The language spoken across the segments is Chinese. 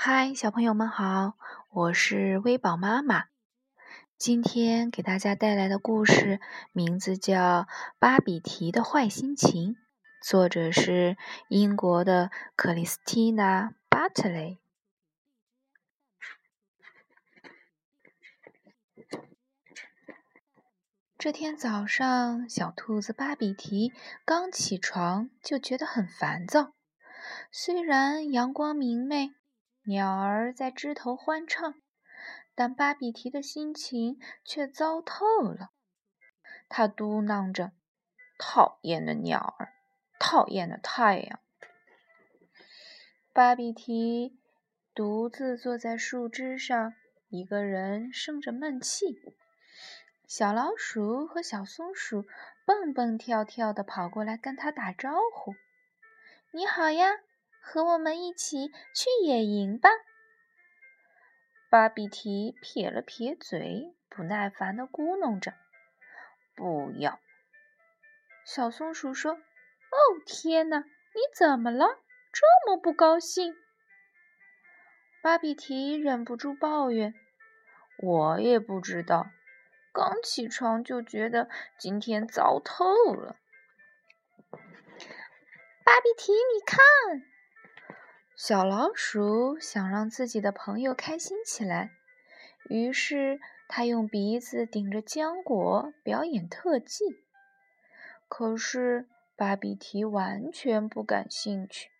嗨，小朋友们好，我是微宝妈妈。今天给大家带来的故事名字叫《巴比提的坏心情》，作者是英国的克里斯蒂娜·巴特雷。这天早上，小兔子巴比提刚起床就觉得很烦躁。虽然阳光明媚，鸟儿在枝头欢唱，但巴比提的心情却糟透了。他嘟囔着：“讨厌的鸟儿，讨厌的太阳。”巴比提独自坐在树枝上，一个人生着闷气。小老鼠和小松鼠蹦蹦跳跳地跑过来跟他打招呼：“你好呀！”和我们一起去野营吧。巴比提撇了撇嘴，不耐烦地咕哝着：“不要。”小松鼠说：“哦，天哪，你怎么了？这么不高兴？”巴比提忍不住抱怨：“我也不知道，刚起床就觉得今天糟透了。”巴比提，你看。小老鼠想让自己的朋友开心起来，于是它用鼻子顶着浆果表演特技。可是巴比提完全不感兴趣。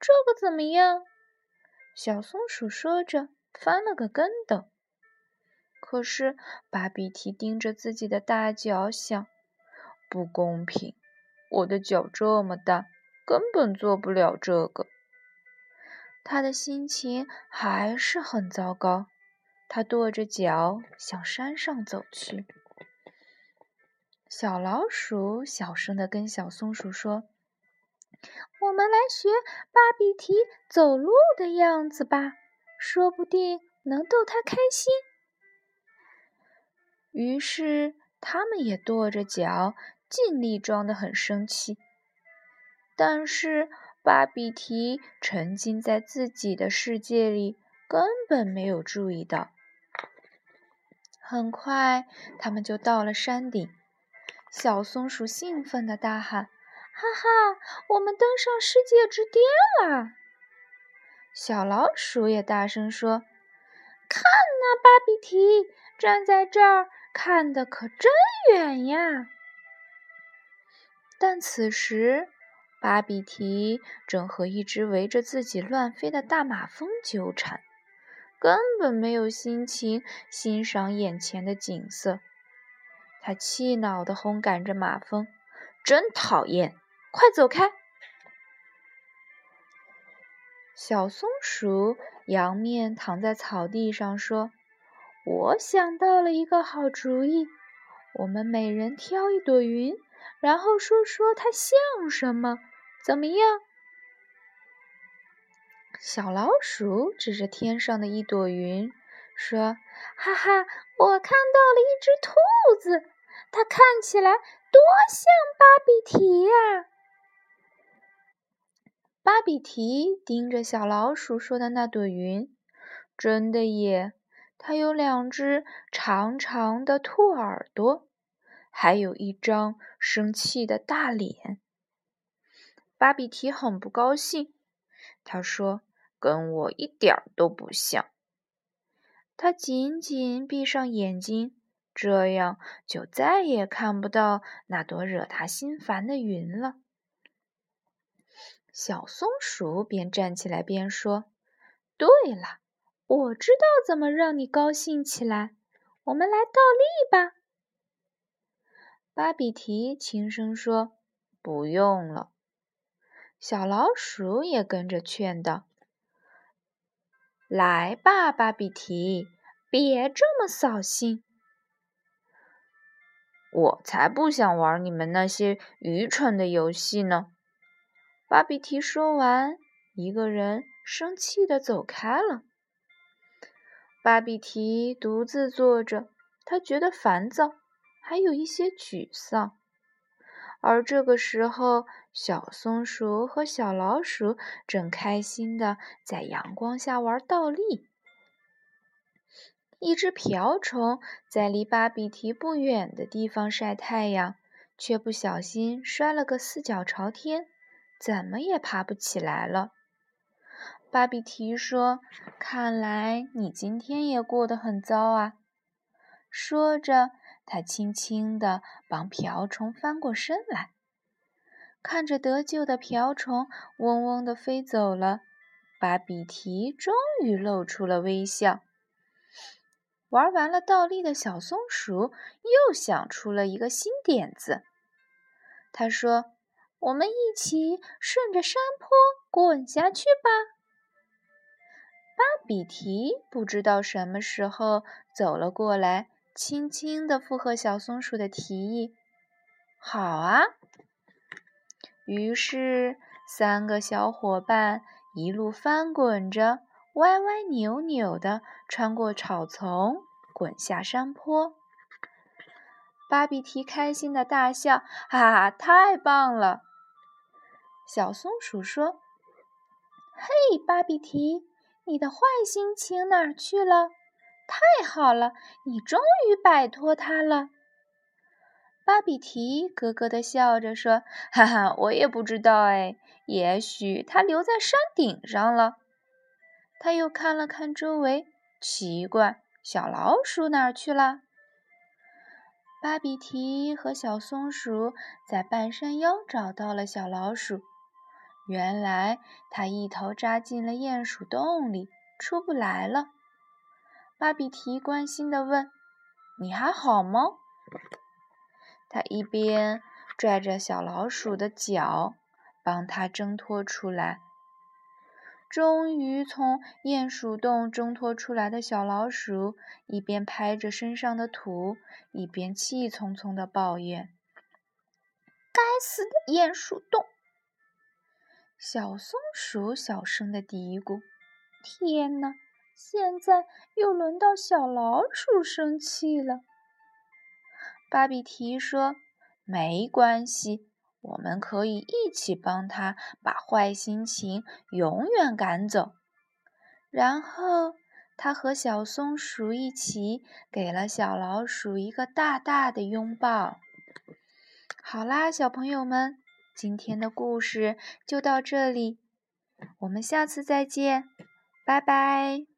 这个怎么样？小松鼠说着，翻了个跟斗。可是巴比提盯着自己的大脚，想：不公平，我的脚这么大。根本做不了这个，他的心情还是很糟糕。他跺着脚向山上走去。小老鼠小声地跟小松鼠说：“我们来学巴比提走路的样子吧，说不定能逗他开心。”于是，他们也跺着脚，尽力装得很生气。但是巴比提沉浸在自己的世界里，根本没有注意到。很快，他们就到了山顶。小松鼠兴奋地大喊：“哈哈，我们登上世界之巅啦！”小老鼠也大声说：“看呐，巴比提站在这儿，看得可真远呀！”但此时，巴比提正和一只围着自己乱飞的大马蜂纠缠，根本没有心情欣赏眼前的景色。他气恼地轰赶着马蜂：“真讨厌，快走开！”小松鼠仰面躺在草地上说：“我想到了一个好主意，我们每人挑一朵云，然后说说它像什么。”怎么样？小老鼠指着天上的一朵云说：“哈哈，我看到了一只兔子，它看起来多像巴比提呀！”巴比提盯着小老鼠说的那朵云，真的耶！它有两只长长的兔耳朵，还有一张生气的大脸。巴比提很不高兴，他说：“跟我一点都不像。”他紧紧闭上眼睛，这样就再也看不到那朵惹他心烦的云了。小松鼠边站起来边说：“对了，我知道怎么让你高兴起来。我们来倒立吧。”巴比提轻声说：“不用了。”小老鼠也跟着劝道：“来吧，巴比提，别这么扫兴。我才不想玩你们那些愚蠢的游戏呢。”巴比提说完，一个人生气的走开了。巴比提独自坐着，他觉得烦躁，还有一些沮丧。而这个时候，小松鼠和小老鼠正开心地在阳光下玩倒立。一只瓢虫在离巴比提不远的地方晒太阳，却不小心摔了个四脚朝天，怎么也爬不起来了。巴比提说：“看来你今天也过得很糟啊。”说着，他轻轻地帮瓢虫翻过身来。看着得救的瓢虫嗡嗡地飞走了，巴比提终于露出了微笑。玩完了倒立的小松鼠又想出了一个新点子。他说：“我们一起顺着山坡滚下去吧。”巴比提不知道什么时候走了过来，轻轻地附和小松鼠的提议：“好啊。”于是，三个小伙伴一路翻滚着，歪歪扭扭地穿过草丛，滚下山坡。巴比提开心的大笑：“哈哈，太棒了！”小松鼠说：“嘿，巴比提，你的坏心情哪儿去了？太好了，你终于摆脱它了。”巴比提咯咯地笑着说：“哈哈，我也不知道哎，也许它留在山顶上了。”他又看了看周围，奇怪，小老鼠哪儿去了？巴比提和小松鼠在半山腰找到了小老鼠，原来它一头扎进了鼹鼠洞里，出不来了。巴比提关心地问：“你还好吗？”他一边拽着小老鼠的脚，帮它挣脱出来。终于从鼹鼠洞挣脱出来的小老鼠，一边拍着身上的土，一边气冲冲地抱怨：“该死的鼹鼠洞！”小松鼠小声地嘀咕：“天哪，现在又轮到小老鼠生气了。”芭比提说：“没关系，我们可以一起帮他把坏心情永远赶走。”然后他和小松鼠一起给了小老鼠一个大大的拥抱。好啦，小朋友们，今天的故事就到这里，我们下次再见，拜拜。